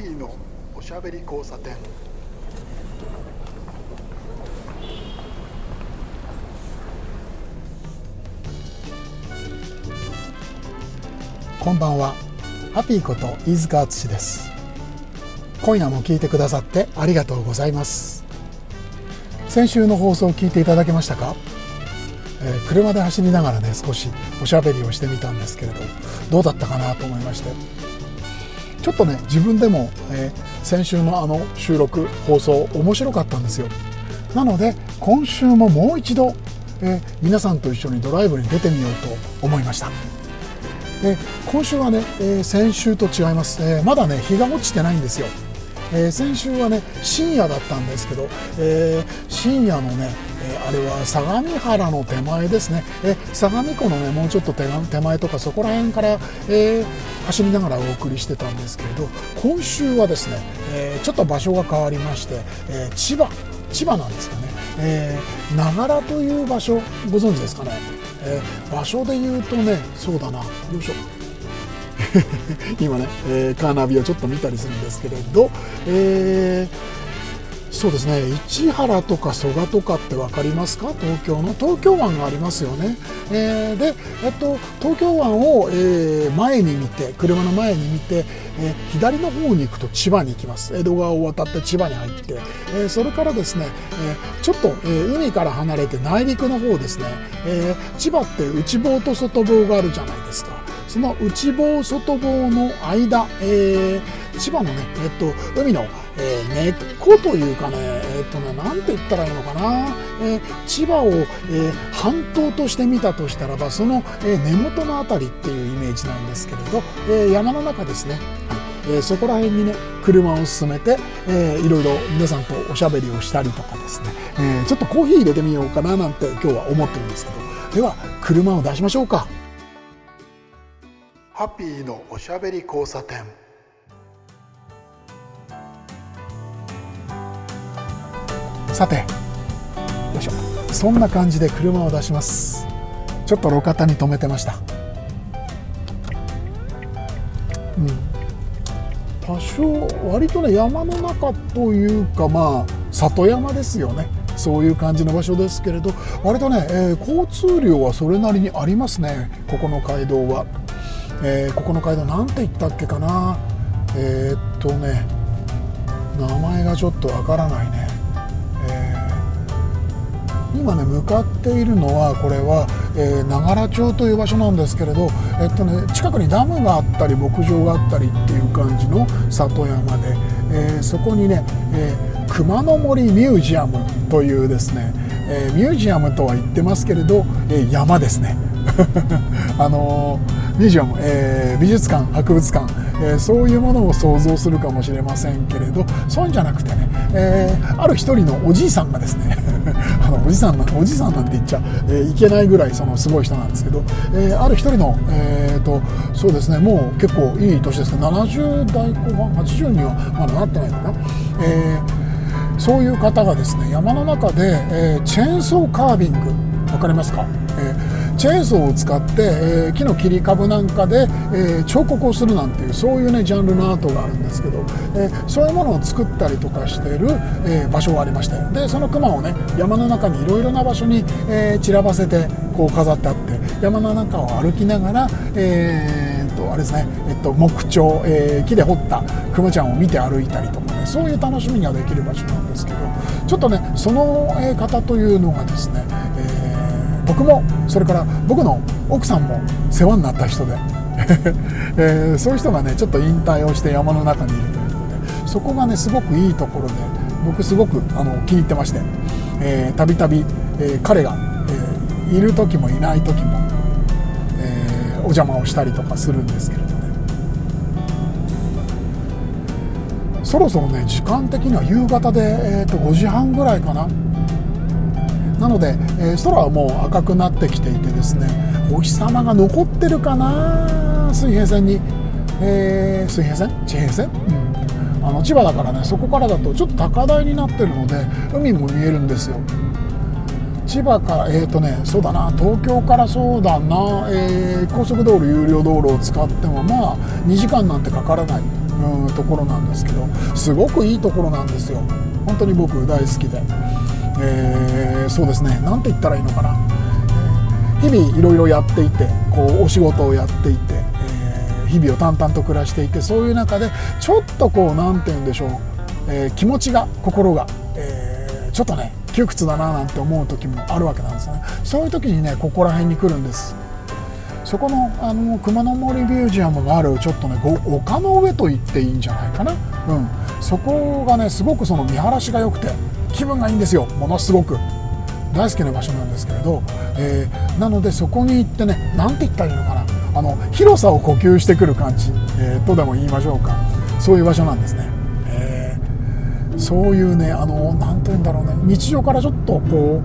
ピーのおしゃべり交差点。こんばんは。ハピーこと飯塚敦です。今夜も聞いてくださってありがとうございます。先週の放送を聞いていただけましたか、えー、車で走りながらね少しおしゃべりをしてみたんですけれどどうだったかなと思いまして。ちょっとね自分でも、えー、先週のあの収録放送面白かったんですよ。なので今週ももう一度、えー、皆さんと一緒にドライブに出てみようと思いました。で今週はね、えー、先週と違います、え、まだね日が落ちてないんですよ、えー、先週はね深夜だったんですけど、え深夜のね、えあれは相模原の手前ですね、え相模湖のねもうちょっと手前とかそこら辺から、え走りながらお送りしてたんですけれど今週はですね、えちょっと場所が変わりまして、え千葉千葉なんですかね、えー、長良という場所ご存知ですかね。え、場所で言うとねそうだな。よいしょ。今ね、えー、カーナビをちょっと見たりするんですけれど、えーそうですね。市原とか蘇我とかって分かりますか？東京の？東京湾がありますよね、えー、で、えっと、東京湾を、えー、前に見て車の前に見て、えー、左の方に行くと千葉に行きます。江戸川を渡って千葉に入って、えそれからですね、えちょっと、え海から離れて内陸の方ですね、え千葉って内房と外房があるじゃないですか。その内房外房の間、え千葉のね、えっと、海のえー、根っこというかね、えー、っとね、なんて言ったらいいのかな、えー、千葉を、えー、半島として見たとしたらば、その、え根元の辺りっていうイメージなんですけれど、え山の中ですね。はい。え、そこら辺にね車を進めて、えー、いろいろ皆さんとおしゃべりをしたりとかですね、えー、ちょっとコーヒー入れてみようかななんて今日は思ってるんですけど。では車を出しましょうか。ハッピーのおしゃべり交差点。さてよいしょ。そんな感じで車を出します。ちょっと路肩に止めてました。うん。多少割とね山の中というかまあ里山ですよね。そういう感じの場所ですけれど。割とね、えー、交通量はそれなりにありますね。ここの街道は、えー、ここの街道なんて言ったっけかな。えー、っとね名前がちょっとわからないね。今ね向かっているのはこれは、えー、長良町という場所なんですけれど、えっとね、近くにダムがあったり牧場があったりっていう感じの里山で、えー、そこにね、えー、熊の森ミュージアムというですね、え、ミュージアムとは言ってますけれど、え、山ですね。あのミュージアム、え、美術館博物館、えー、そういうものを想像するかもしれませんけれどそういうんじゃなくてね、えー、ある一人のおじいさんがですね あのおじさんなおじさんなんて言っちゃ、えー、いけないぐらいそのすごい人なんですけど、え、ある一人の、えーと、そうですねもう結構いい年ですけど70代後半80にはまだなってないのかな。えそういう方がですね山の中で、え、チェーンソーカービング分かりますか、えチェーンソーを使って、えー、木の切り株なんかで、えー、彫刻をするなんていうそういうねジャンルのアートがあるんですけど、えー、そういうものを作ったりとかしている、え場所がありましてでその熊をね山の中にいろいろな場所に、え散らばせてこう飾ってあって山の中を歩きながら、えー、とあれですね、えっと、木彫、え木で彫った熊ちゃんを見て歩いたりとかねそういう楽しみができる場所なんですけどちょっとねその方というのがですね、僕もそれから僕の奥さんも世話になった人で。えー、そういう人がねちょっと引退をして山の中にいるというところで。そこがねすごくいいところで僕すごくあの気に入ってまして。たびたび彼が、えー、いる時もいない時も、えー、お邪魔をしたりとかするんですけれどね。そろそろね時間的には夕方で、えー、と5時半ぐらいかな。ので、えー、空はもう赤くなってきていてですねお日様が残ってるかな水平線に、えー、水平線？地平線、うん、あの千葉だからねそこからだとちょっと高台になってるので海も見えるんですよ。千葉からえっ、ー、とねそうだな東京からそうだな、えー、高速道路有料道路を使ってもまあ2時間なんてかからないうん、ところなんですけどすごくいいところなんですよ。本当に僕大好きで、えー、そうですね。何て言ったらいいのかな、え、日々いろいろやっていてこうお仕事をやっていて、えー、日々を淡々と暮らしていてそういう中でちょっとこう何て言うんでしょう、え、気持ちが心が、え、ちょっとね窮屈だななんて思う時もあるわけなんですね。そういう時にねここら辺に来るんです。そこのあの熊野森ミュージアムがあるちょっとね丘の上と言っていいんじゃないかな、うん、そこがねすごくその見晴らしが良くて気分がいいんですよ。ものすごく。大好きな場所なんですけれど、えー、なのでそこに行ってね何て言ったらいいのかな。あの広さを呼吸してくる感じ、えー、とでも言いましょうか。そういう場所なんですね、えー、そういうねあの何て言うんだろうね。日常からちょっとこ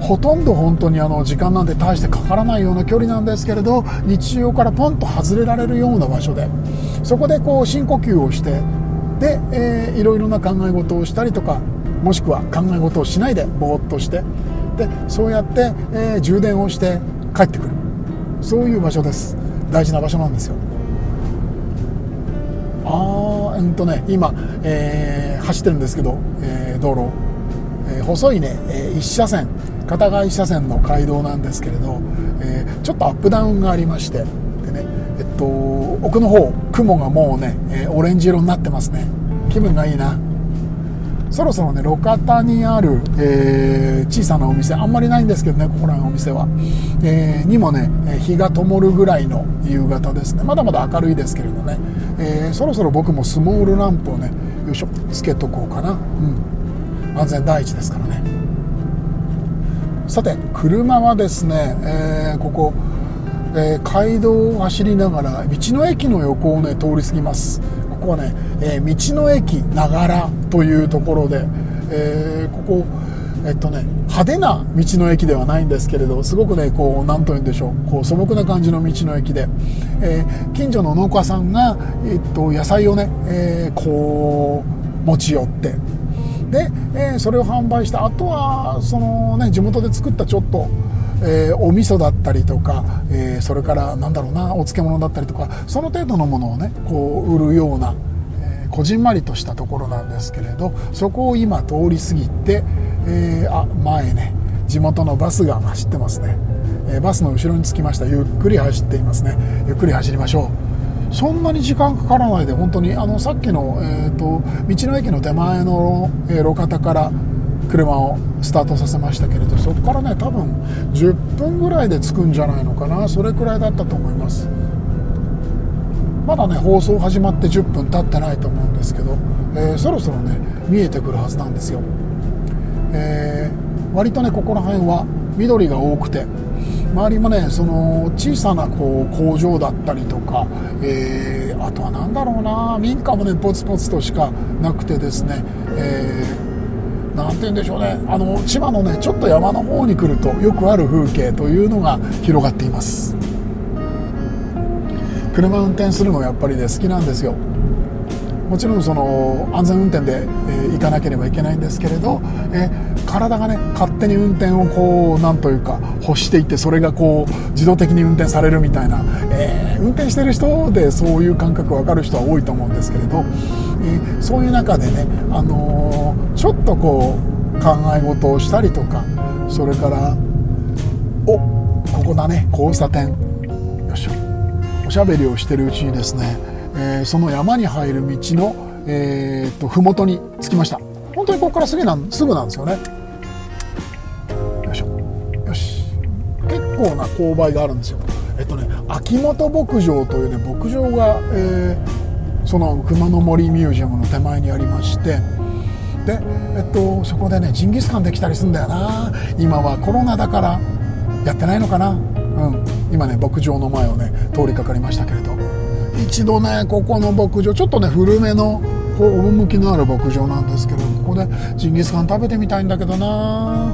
うほとんど本当にあの時間なんて大してかからないような距離なんですけれど日常からポンと外れられるような場所で。そこでこう深呼吸をしてで、えー、いろいろな考え事をしたりとかもしくは考え事をしないでぼーっとしてでそうやって、えー、充電をして帰ってくる。そういう場所です。大事な場所なんですよ。あーうんとね今、えー、走ってるんですけど、えー、道路、えー、細いね、えー、1車線。片側1車線の街道なんですけれど、えー、ちょっとアップダウンがありましてでね、えっと、奥の方雲がもうね、えー、オレンジ色になってますね。気分がいいな。そろそろね路肩にある、えー、小さなお店あんまりないんですけどねここらのお店は、えー、にもね日が灯るぐらいの夕方ですね。まだまだ明るいですけれどね、えー、そろそろ僕もスモールランプをねよいしょつけとこうかな。うん。安全第一ですからね。さて車はですね、えー、ここ、え、街道を走りながら道の駅の横をね通り過ぎます。ここはね、えー、道の駅ながらというところで、えここえっとね、派手な道の駅ではないんですけれどすごくねこう何と言うんでしょうこう素朴な感じの道の駅で、えー、近所の農家さんが、えっと、野菜をね、えー、こう持ち寄ってで、えー、それを販売したあとはその、ね、地元で作ったちょっと、えー、お味噌だったりとか、えー、それからなんだろうなお漬物だったりとかその程度のものをねこう売るような、えこじんまりとしたところなんですけれどそこを今通り過ぎて、えあ前ね地元のバスが走ってますね、えバスの後ろに着きました。ゆっくり走っていますね。ゆっくり走りましょう。そんなに時間かからないで本当にあのさっきの、えーと、道の駅の手前の、えー、路肩から車をスタートさせましたけれどそこからね多分10分ぐらいで着くんじゃないのかな。それくらいだったと思います。まだね放送始まって10分経ってないと思うんですけど、えー、そろそろね見えてくるはずなんですよ、えー、割とねここら辺は緑が多くて周りもねその小さなこう工場だったりとか、えー、あとは何だろうな民家もねポツポツとしかなくてですね、えー、何て言うんでしょうね。あの千葉のねちょっと山の方に来るとよくある風景というのが広がっています。車運転するのやっぱりね好きなんですよ。もちろんその安全運転で、えー、行かなければいけないんですけれど、えー、体がね勝手に運転をこうなんというか欲していてそれがこう自動的に運転されるみたいな、えー、運転してる人でそういう感覚分かる人は多いと思うんですけれど、えー、そういう中でね、あのー、ちょっとこう考え事をしたりとかそれからおここだね交差点よいしょおしゃべりをしてるうちにですねえー、その山に入る道の、えー、と麓に着きました。当にここからすぐなんすぐなんですよね。よいしょ。よし。結構な勾配があるんですよ。えっとね秋元牧場というね牧場が、えー、その熊野森ミュージアムの手前にありましてで、えっと、そこでねジンギスカンできたりするんだよな。今はコロナだからやってないのかな。うん。今ね牧場の前をね通りかかりましたけれど。一度ねここの牧場ちょっとね古めのこう趣のある牧場なんですけどここでジンギスカン食べてみたいんだけどな。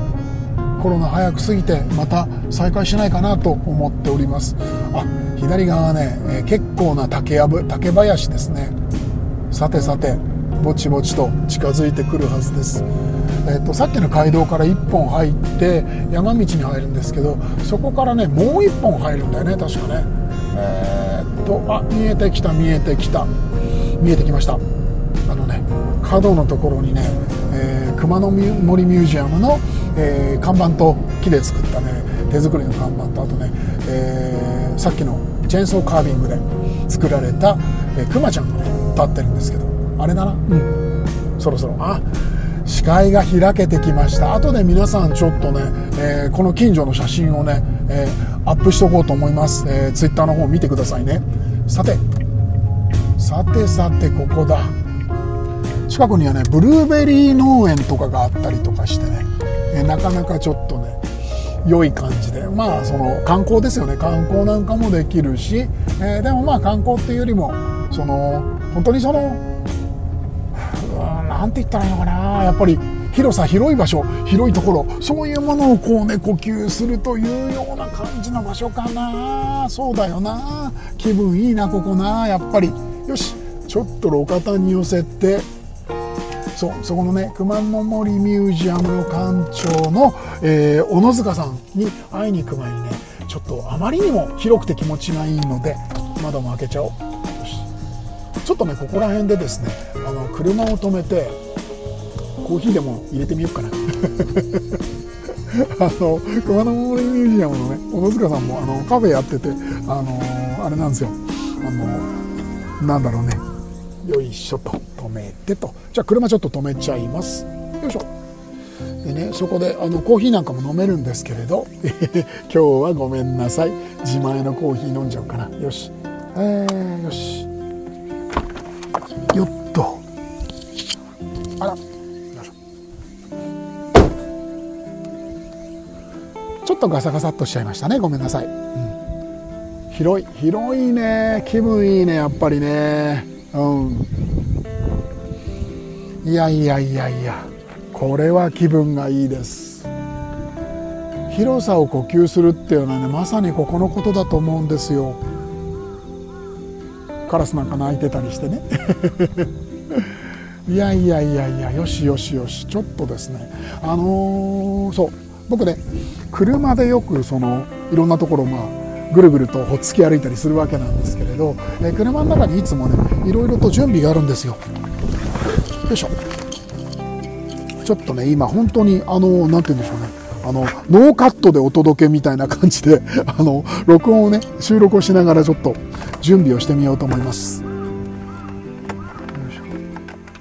コロナ早く過ぎてまた再開しないかなと思っております。あ左側はね、え、結構な竹やぶ竹林ですね。さてさてぼちぼちと近づいてくるはずです、えーと、さっきの街道から1本入って山道に入るんですけどそこからねもう1本入るんだよね確かね、えーとあ見えてきた見えてきた。見えてきました。角のところにね、えー、熊野森ミュージアムの、えー、看板と木で作ったね手作りの看板とあとね、えー、さっきのチェーンソーカービングで作られた、えー、クマちゃんがね立ってるんですけどあれだな。うん。そろそろ。あ視界が開けてきました。後で皆さんちょっとね、えー、この近所の写真をね、えー、アップしとこうと思います、えー、ツイッターの方見てくださいね。さて。さてさてここだ。近くにはねブルーベリー農園とかがあったりとかしてね、えなかなかちょっとね良い感じでまあその観光ですよね。観光なんかもできるし、えー、でもまあ観光っていうよりもその本当にその何て言ったらいいのかな。やっぱり広さ広い場所広いところそういうものをこうね呼吸するというような感じの場所かな。そうだよな。気分いいなここな。やっぱりよしちょっと路肩に寄せてそうそこのね熊野森ミュージアムの館長の、えー、小野塚さんに会いに行く前にねちょっとあまりにも広くて気持ちがいいので窓も開けちゃおう。ちょっとねここら辺でですねあの車を止めてコーヒーでも入れてみようかな。あの熊野森ミュージアムのね小野塚さんもあのカフェやっててあのあれなんですよ。あのなんだろうね。よいしょと止めてと。じゃあ車ちょっと止めちゃいます。よいしょ。でねそこであのコーヒーなんかも飲めるんですけれど。今日はごめんなさい。自前のコーヒー飲んじゃおうかな。よし。えー、よし。よっと。あら。ちょっとガサガサっとしちゃいましたね。ごめんなさい、うん、広い広いね。気分いいねやっぱりね。うん。いやいやいやいやこれは気分がいいです。広さを呼吸するっていうのはねまさにここのことだと思うんですよ。カラスなんか鳴いてたりしてね。いやいやいやいやよしよしよしちょっとですね。あのー、そう。僕ね車でよくそのいろんなところまあぐるぐるとほっつき歩いたりするわけなんですけれど、え車の中にいつもねいろいろと準備があるんですよ。よいしょ。ちょっとね今本当にあの何て言うんでしょうね。あのノーカットでお届けみたいな感じで あの録音をね収録をしながらちょっと準備をしてみようと思います。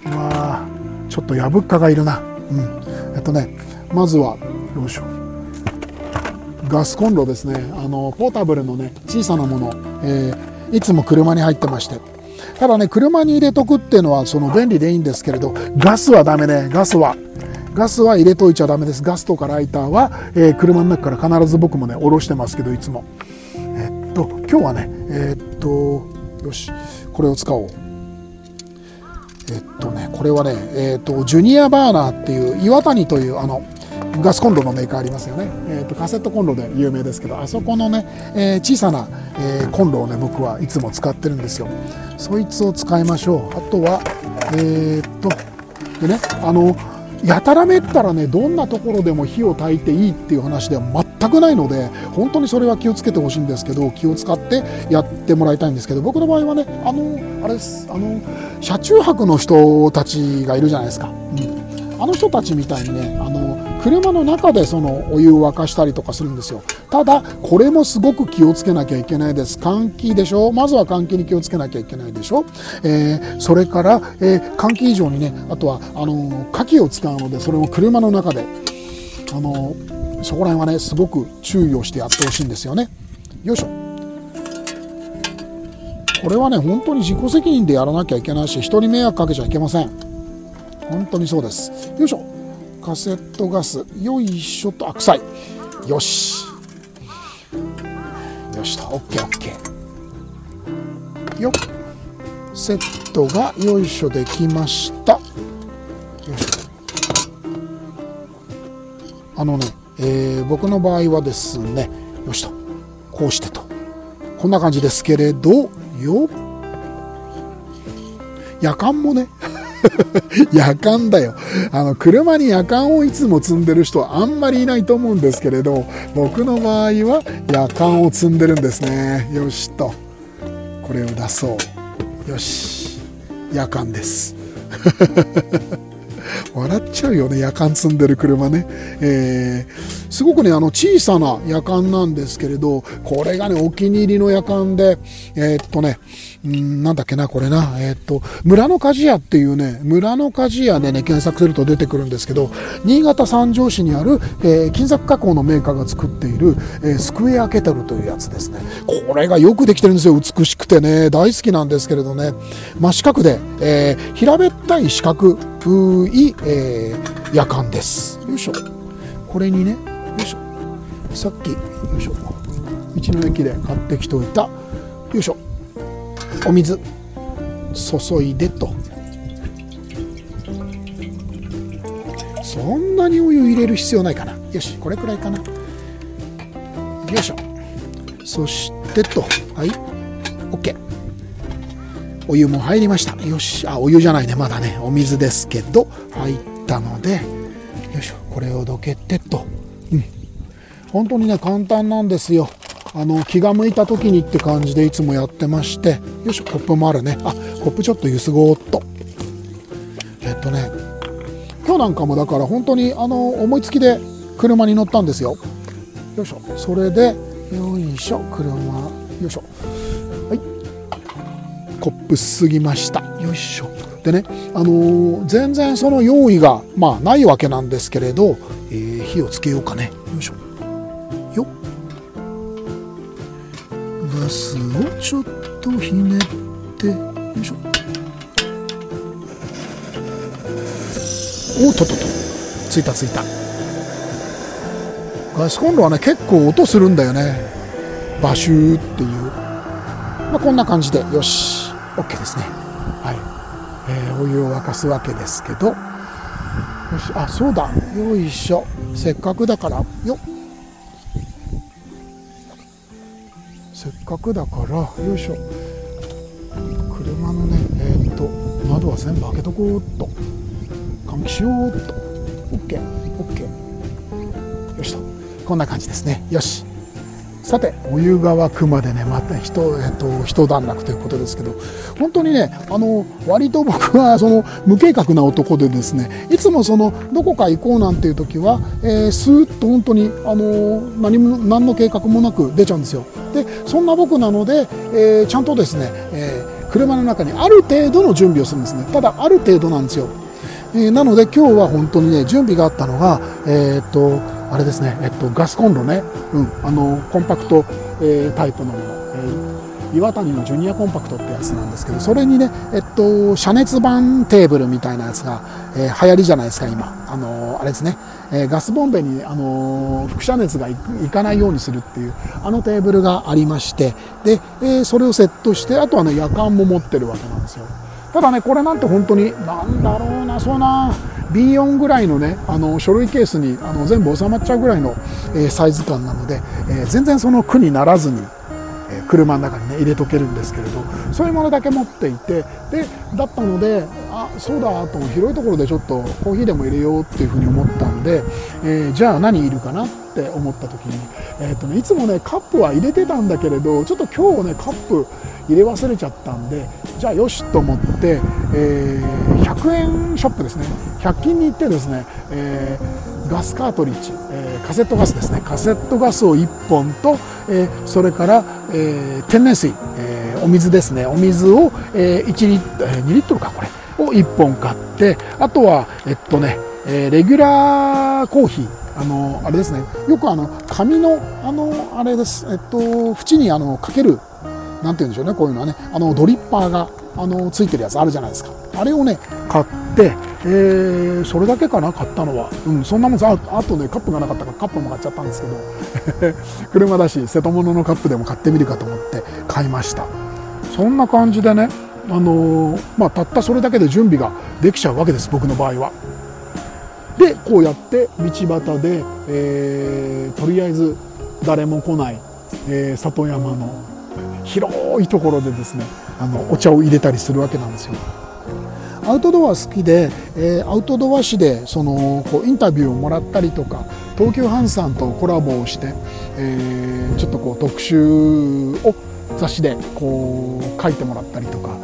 うわちょっとやぶっかがいるな。うん。えっとねまずはよいしょ。ガスコンロですね。あのポータブルのね小さなもの、えー、いつも車に入ってまして。ただね車に入れとくっていうのはその便利でいいんですけれどガスはダメね。ガスは。ガスは入れといちゃダメです。ガスとかライターは、えー、車の中から必ず僕もね下ろしてますけどいつも。えっと今日はねえー、っとよしこれを使おう。えっとねこれはねえー、っとジュニアバーナーっていう岩谷というあのガスコンロのメーカーありますよね、えーと、カセットコンロで有名ですけどあそこのね、えー、小さな、えー、コンロをね僕はいつも使ってるんですよ。そいつを使いましょう。あとはえー、っとでねあのやたらめったらねどんなところでも火を焚いていいっていう話では全くないので本当にそれは気をつけてほしいんですけど気を使ってやってもらいたいんですけど僕の場合はねあのあれです。あの車中泊の人たちがいるじゃないですか、うん、あの人たちみたいにねあ車の中でそのお湯を沸かしたりとかするんですよ。ただこれもすごく気をつけなきゃいけないです。換気でしょ？まずは換気に気をつけなきゃいけないでしょ、えー、それから、えー、換気以上にねあとはあの火器を使うのでそれも車の中で。あのそこら辺はねすごく注意をしてやってほしいんですよね。よいしょ。これはね本当に自己責任でやらなきゃいけないし人に迷惑かけちゃいけません。本当にそうです。よいしょ。カセットガスよいしょとあ臭い。よし。よしと OKOK よっ。セットがよいしょできました。よしあのね、えー、僕の場合はですねよしと。こうしてと。こんな感じですけれどよ夜間もね 夜間だよ。あの、車に夜間をいつも積んでる人はあんまりいないと思うんですけれど、僕の場合は夜間を積んでるんですね。よしと。これを出そう。よし。夜間です 笑っちゃうよね夜間積んでる車ね、えー、すごくねあの小さな夜間なんですけれどこれがねお気に入りの夜間でえー、っとねんなんだっけな、これな。えー、っと、村の鍛冶屋っていうね、村の鍛冶屋でね、検索すると出てくるんですけど、新潟三条市にある、えー、金属加工のメーカーが作っている、えー、スクエアケトルというやつですね。これがよくできてるんですよ。美しくてね、大好きなんですけれどね。真四角で、えー、平べったい四角い、えー、夜間です。よいしょ。これにね、よいしょ。さっき、よいしょ。道の駅で買ってきておいた、よいしょ。お水。注いでと。そんなにお湯入れる必要ないかな。よしこれくらいかな。よいしょ。そしてと。はい。OK お湯も入りました。よし。あお湯じゃないね。まだね。お水ですけど。入ったので。よいしょ。これをどけてと。うん。本当にね簡単なんですよ。あの気が向いた時にって感じでいつもやってましてよいしょコップもあるね。あコップちょっとゆすごーっと。えっとね今日なんかもだから本当にあの思いつきで車に乗ったんですよ。よいしょそれでよいしょ車よいしょ。はい。コップすぎました。よいしょ。でねあのー、全然その用意がまあないわけなんですけれど、えー、火をつけようかね。よいしょ。スをちょっとひねって。よいしょ。おっとっとっと。ついたついた。ガスコンロはね結構音するんだよね。バシューっていう。まあ、こんな感じで。よし。OK ですね。はい、えー、お湯を沸かすわけですけど。よし。あそうだ。よいしょ。せっかくだから。よっ。せっかくだからよいしょ。車のねえー、っと窓は全部開けとこうっと。換気しようっと。OKOK よしとこんな感じですね。よし。さてお湯が沸くまでねまた一,、えっと、一段落ということですけど本当にねあの割と僕はその無計画な男でですねいつもそのどこか行こうなんていう時は、えー、スーッと本当にあの何も何の計画もなく出ちゃうんですよ。でそんな僕なので、えー、ちゃんとですね、えー、車の中にある程度の準備をするんですね。ただある程度なんですよ、えー、なので今日は本当にね準備があったのがえっとあれですね、えっと、ガスコンロね、うん、あのコンパクト、えー、タイプのもの、えー、岩谷のジュニアコンパクトってやつなんですけどそれにね、えっと、遮熱板テーブルみたいなやつが、えー、流行りじゃないですか今。あのあれですね、え、ガスボンベに、あの、輻射熱がいかないようにするっていうあのテーブルがありましてで、え、それをセットしてあとはね夜間も持ってるわけなんですよ。ただねこれなんて本当になんだろうなそうな B4 ぐらいのねあの書類ケースにあの全部収まっちゃうぐらいの、え、サイズ感なので、え、全然その苦にならずに、車の中にね入れとけるんですけれどそういうものだけ持っていてでだったのであそうだと広いところでちょっとコーヒーでも入れようっていうふうに思ったんで、えー、じゃあ何いるかなって思った時に、えーとね、いつもねカップは入れてたんだけれどちょっと今日ねカップ入れ忘れちゃったんでじゃあよしと思って、えー、100円ショップですね。100均に行ってですね、えー、ガスカートリッジ、ー、カセットガスですね。カセットガスを1本と、えー、それから、えー、天然水、えー、お水ですね。お水を、えー、1リットル、えー、2リットルかこれを1本買ってあとはえっとね、えー、レギュラーコーヒー。あのあれですね。よくあの紙のあのあれです。えっと縁にあのかけるなんて言うんでしょうね。こういうのはね。あのドリッパーがあのついてるやつあるじゃないですか。あれをね買って、えー、それだけかな買ったのは、うん、そんなもんさああとねカップがなかったからカップも買っちゃったんですけど 車だし瀬戸物のカップでも買ってみるかと思って買いましたそんな感じでねあのー、まあ、たったそれだけで準備ができちゃうわけです僕の場合は。でこうやって道端で、えー、とりあえず誰も来ない、え、里山の広いところでですねあのお茶を入れたりするわけなんですよ。アウトドア好きで、えー、アウトドア誌でそのこうインタビューをもらったりとか東急ハンさんとコラボをして、えー、ちょっとこう特集を雑誌でこう書いてもらったりとか、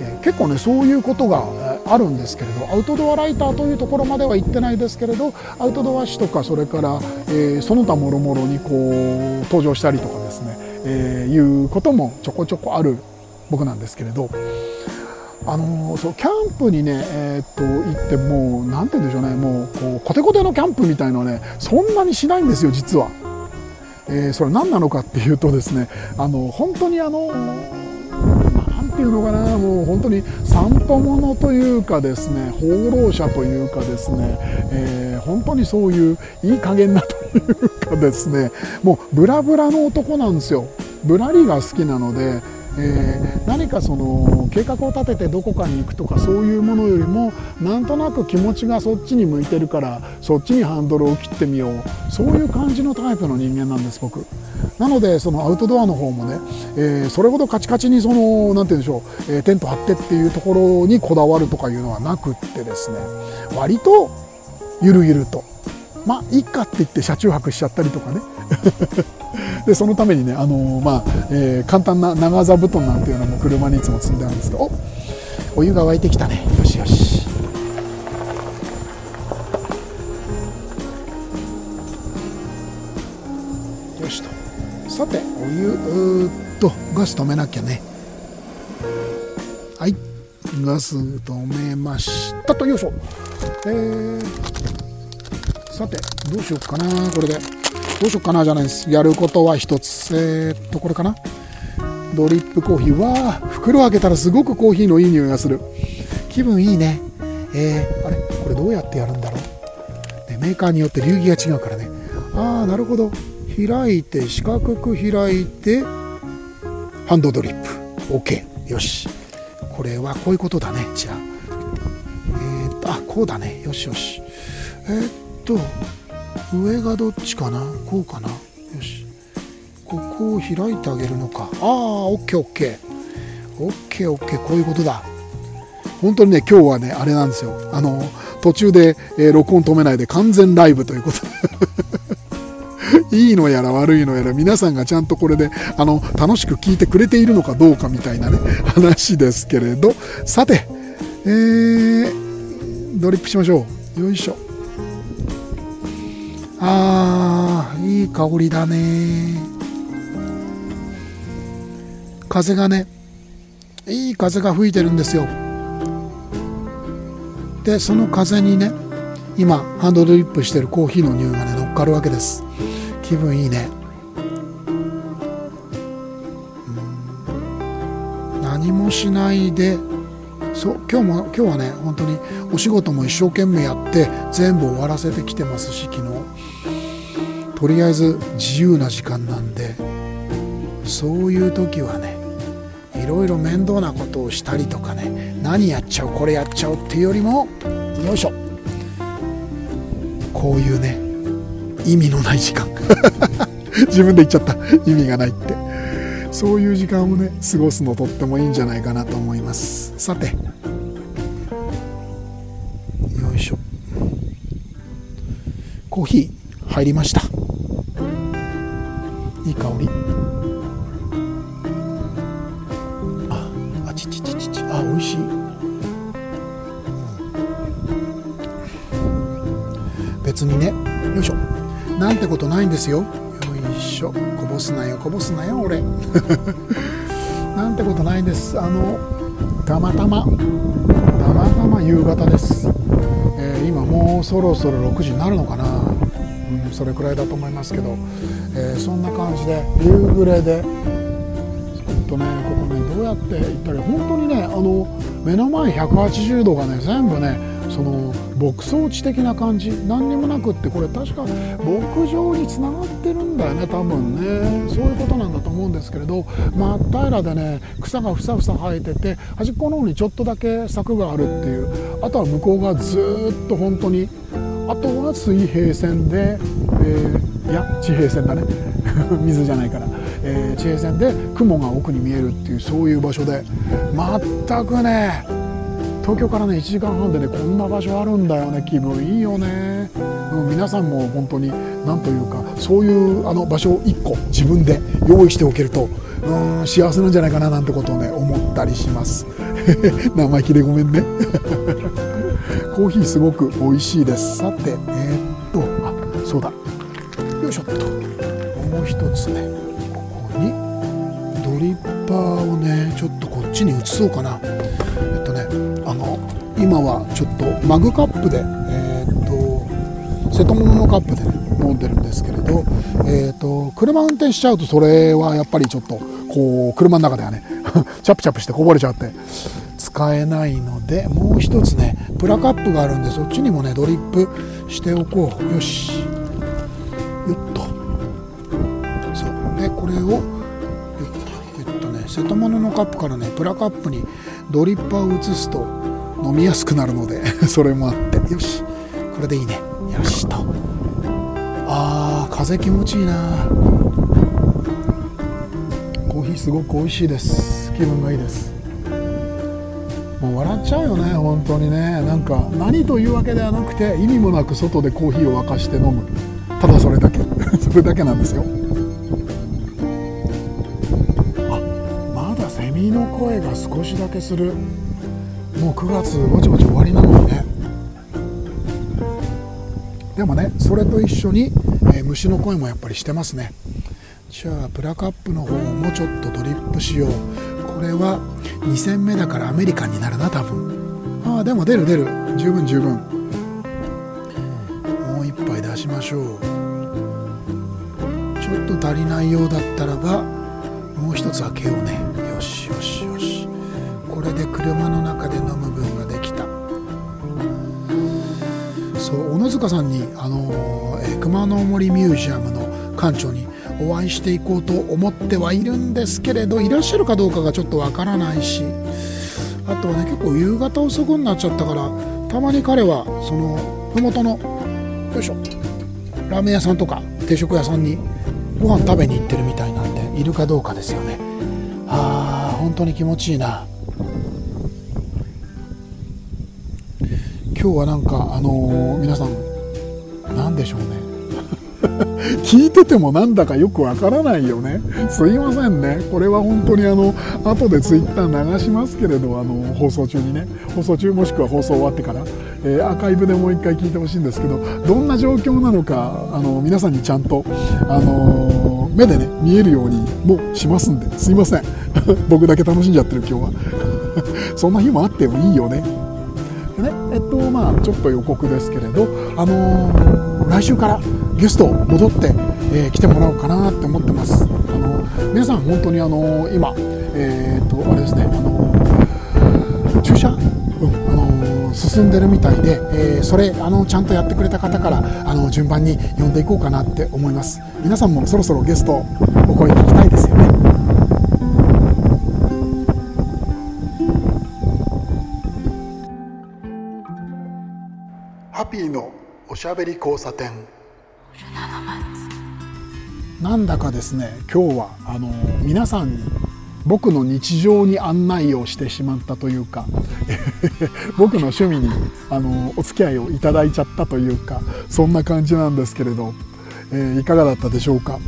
えー、結構ねそういうことがあるんですけれどアウトドアライターというところまでは行ってないですけれどアウトドア誌とかそれから、えー、その他もろもろにこう登場したりとかですね、えー、いうこともちょこちょこある僕なんですけれど。あのそうキャンプにね、えー、っと行ってもう何て言うんでしょうねもうこうコテコテのキャンプみたいのはねそんなにしないんですよ実は。えー、それ何なのかっていうとですねあの本当にあの何ていうのかなもう本当に散歩者というかですね放浪者というかですね、えー、本当にそういういい加減なというかですねもうブラブラの男なんですよぶらりが好きなのでえー、何かその計画を立ててどこかに行くとかそういうものよりもなんとなく気持ちがそっちに向いてるからそっちにハンドルを切ってみよう。そういう感じのタイプの人間なんです僕。なのでそのアウトドアの方もね、えー、それほどカチカチにその何て言うんでしょう、えー、テント張ってっていうところにこだわるとかいうのはなくってですね。割とゆるゆると。まあいいかって言って車中泊しちゃったりとかね。でそのためにね、あの、まあえー、簡単な長座布団なんていうのも車にいつも積んであるんですけどおお湯が沸いてきたね。よしよし。よしと。さてお湯うっとガス止めなきゃね。はい。ガス止めましたと。よいしょ。えー、さてどうしようかなこれでどうしようかなじゃないです。やることは一つ。えー、っと、これかな。ドリップコーヒー。わー、袋開けたらすごくコーヒーのいい匂いがする。気分いいね。えー、あれこれどうやってやるんだろう、ね、メーカーによって流儀が違うからね。ああ、なるほど。開いて、四角く開いて、ハンドドリップ。OK。よし。これはこういうことだね。じゃあ。えー、っと、あ、こうだね。よしよし。えー、っと、上がどっちかなこうかな。よし。ここを開いてあげるのか。ああオッケーオッケー。オッケーオッケー。こういうことだ。本当にね今日はねあれなんですよ。あの途中で、えー、録音止めないで完全ライブということ いいのやら悪いのやら皆さんがちゃんとこれであの楽しく聞いてくれているのかどうかみたいなね 話ですけれど。さてえー、ドリップしましょう。よいしょ。あーいい香りだね。風がねいい風が吹いてるんですよ。でその風にね今ハンドドリップしてるコーヒーの匂いがね乗っかるわけです。気分いいね。何もしないでそう今日も今日はね本当にお仕事も一生懸命やって全部終わらせてきてますし昨日。とりあえず自由な時間なんでそういう時はねいろいろ面倒なことをしたりとかね何やっちゃうこれやっちゃうっていうよりもよいしょ。こういうね意味のない時間。自分で言っちゃった。意味がないって。そういう時間をね過ごすのとってもいいんじゃないかなと思います。さて。よいしょ。コーヒー入りました。ですよ。よいしょ。こぼすなよ。こぼすなよ俺。なんてことないんです。あのたまたま。たまたま夕方です、えー、今もうそろそろ6時になるのかな。うん、それくらいだと思いますけど、えー、そんな感じで夕暮れで。とねここねどうやって行ったら本当にねあの目の前180度がね全部ねその牧草地的な感じ。何にもなくってこれ確か牧場につながってるんだよね多分ね。そういうことなんだと思うんですけれど真っ平らでね草がふさふさ生えてて端っこの方にちょっとだけ柵があるっていう。あとは向こうがずっと本当にあとは水平線で、えー、いや地平線だね。水じゃないから、えー、地平線で雲が奥に見えるっていうそういう場所で。全くね東京からね1時間半でねこんな場所あるんだよね気分いいよね、うん、皆さんも本当に何というかそういうあの場所を1個自分で用意しておけるとうん幸せなんじゃないかななんてことをね思ったりします。生意気でごめんね。コーヒーすごく美味しいです。さてえー、っとあそうだ。よいしょっと。もう一つねここにドリッパーをねちょっとこっちに移そうかな。今はちょっとマグカップでえー、っと瀬戸物のカップでね飲んでるんですけれど、えーと、車運転しちゃうとそれはやっぱりちょっとこう車の中ではね チャプチャプしてこぼれちゃって使えないのでもう一つねプラカップがあるんでそっちにもねドリップしておこう。よし。よっと。そう。でこれをよっとね瀬戸物のカップからねプラカップにドリッパーを移すと飲みやすくなるので それもあって。よしこれでいいね。よしと。あー風気持ちいいな。コーヒーすごく美味しいです。気分がいいです。もう笑っちゃうよね本当にね。なんか何というわけではなくて意味もなく外でコーヒーを沸かして飲む。ただそれだけ。それだけなんですよ。あまだセミの声が少しだけする。もう9月ぼちぼち終わりなのにね。でもねそれと一緒に、えー、虫の声もやっぱりしてますね。じゃあプラカップの方もちょっとドリップしよう。これは2戦目だからアメリカンになるな多分。ああでも出る出る。十分十分。もう一杯出しましょう。ちょっと足りないようだったらばもう一つ開けようね。よしよしよし。これで車そう小野塚さんに、あのえー、熊野森ミュージアムの館長にお会いしていこうと思ってはいるんですけれどいらっしゃるかどうかがちょっとわからないしあとはね結構夕方遅くになっちゃったからたまに彼はその麓のよいしょラーメン屋さんとか定食屋さんにご飯食べに行ってるみたいなんでいるかどうかですよね。あー本当に気持ちいいな。今日はなんかあのー、皆さん何でしょうね。聞いててもなんだかよくわからないよね。すいませんね。これは本当にあの後でツイッター流しますけれどあの放送中にね。放送中もしくは放送終わってから、えー、アーカイブでもう一回聞いてほしいんですけどどんな状況なのかあの皆さんにちゃんと、あの、目でね見えるようにもしますんで。すいません。僕だけ楽しんじゃってる今日は。そんな日もあってもいいよね。でねえっとまあちょっと予告ですけれどあのー、来週からゲスト戻って、えー、来てもらおうかなって思ってます。あの皆さん本当にあのー、今えっとあれですねあの注射、うんあの進んでるみたいで、えそれあのちゃんとやってくれた方からあの順番に呼んでいこうかなって思います。皆さんもそろそろゲストお声聞きたいです。ピーのおしゃべり交差点。なんだかですね今日はあの皆さんに僕の日常に案内をしてしまったというか 僕の趣味にあのお付き合いをいただいちゃったというかそんな感じなんですけれど、えー、いかがだったでしょうか？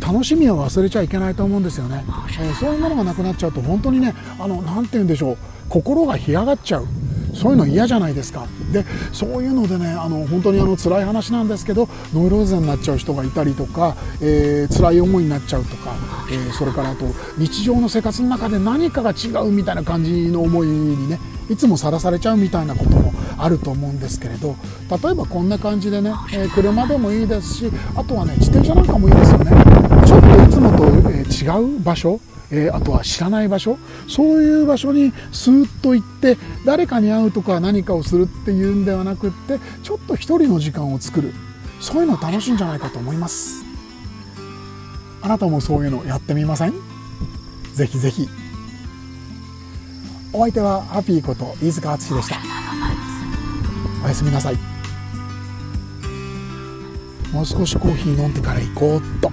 楽しみを忘れちゃいけないと思うんですよね、えー、そういうものがなくなっちゃうと本当にねあのなて言うんでしょう心が干上がっちゃう。そういうの嫌じゃないですか。でそういうのでねあの本当にあの辛い話なんですけどノイローゼになっちゃう人がいたりとか、えー、辛い思いになっちゃうとか、えー、それからあと日常の生活の中で何かが違うみたいな感じの思いにねいつもさらされちゃうみたいなこともあると思うんですけれど例えばこんな感じでね、えー、車でもいいですしあとはね自転車なんかもいいですよね。ちょっといつもと、え違う場所えー、あとは知らない場所。そういう場所にスーッと行って誰かに会うとか何かをするっていうんではなくってちょっと一人の時間を作る。そういうの楽しいんじゃないかと思います。あなたもそういうのやってみません？ぜひぜひ。お相手はハピーこと飯塚敦でした。おやすみなさい。もう少しコーヒー飲んでから行こうっと。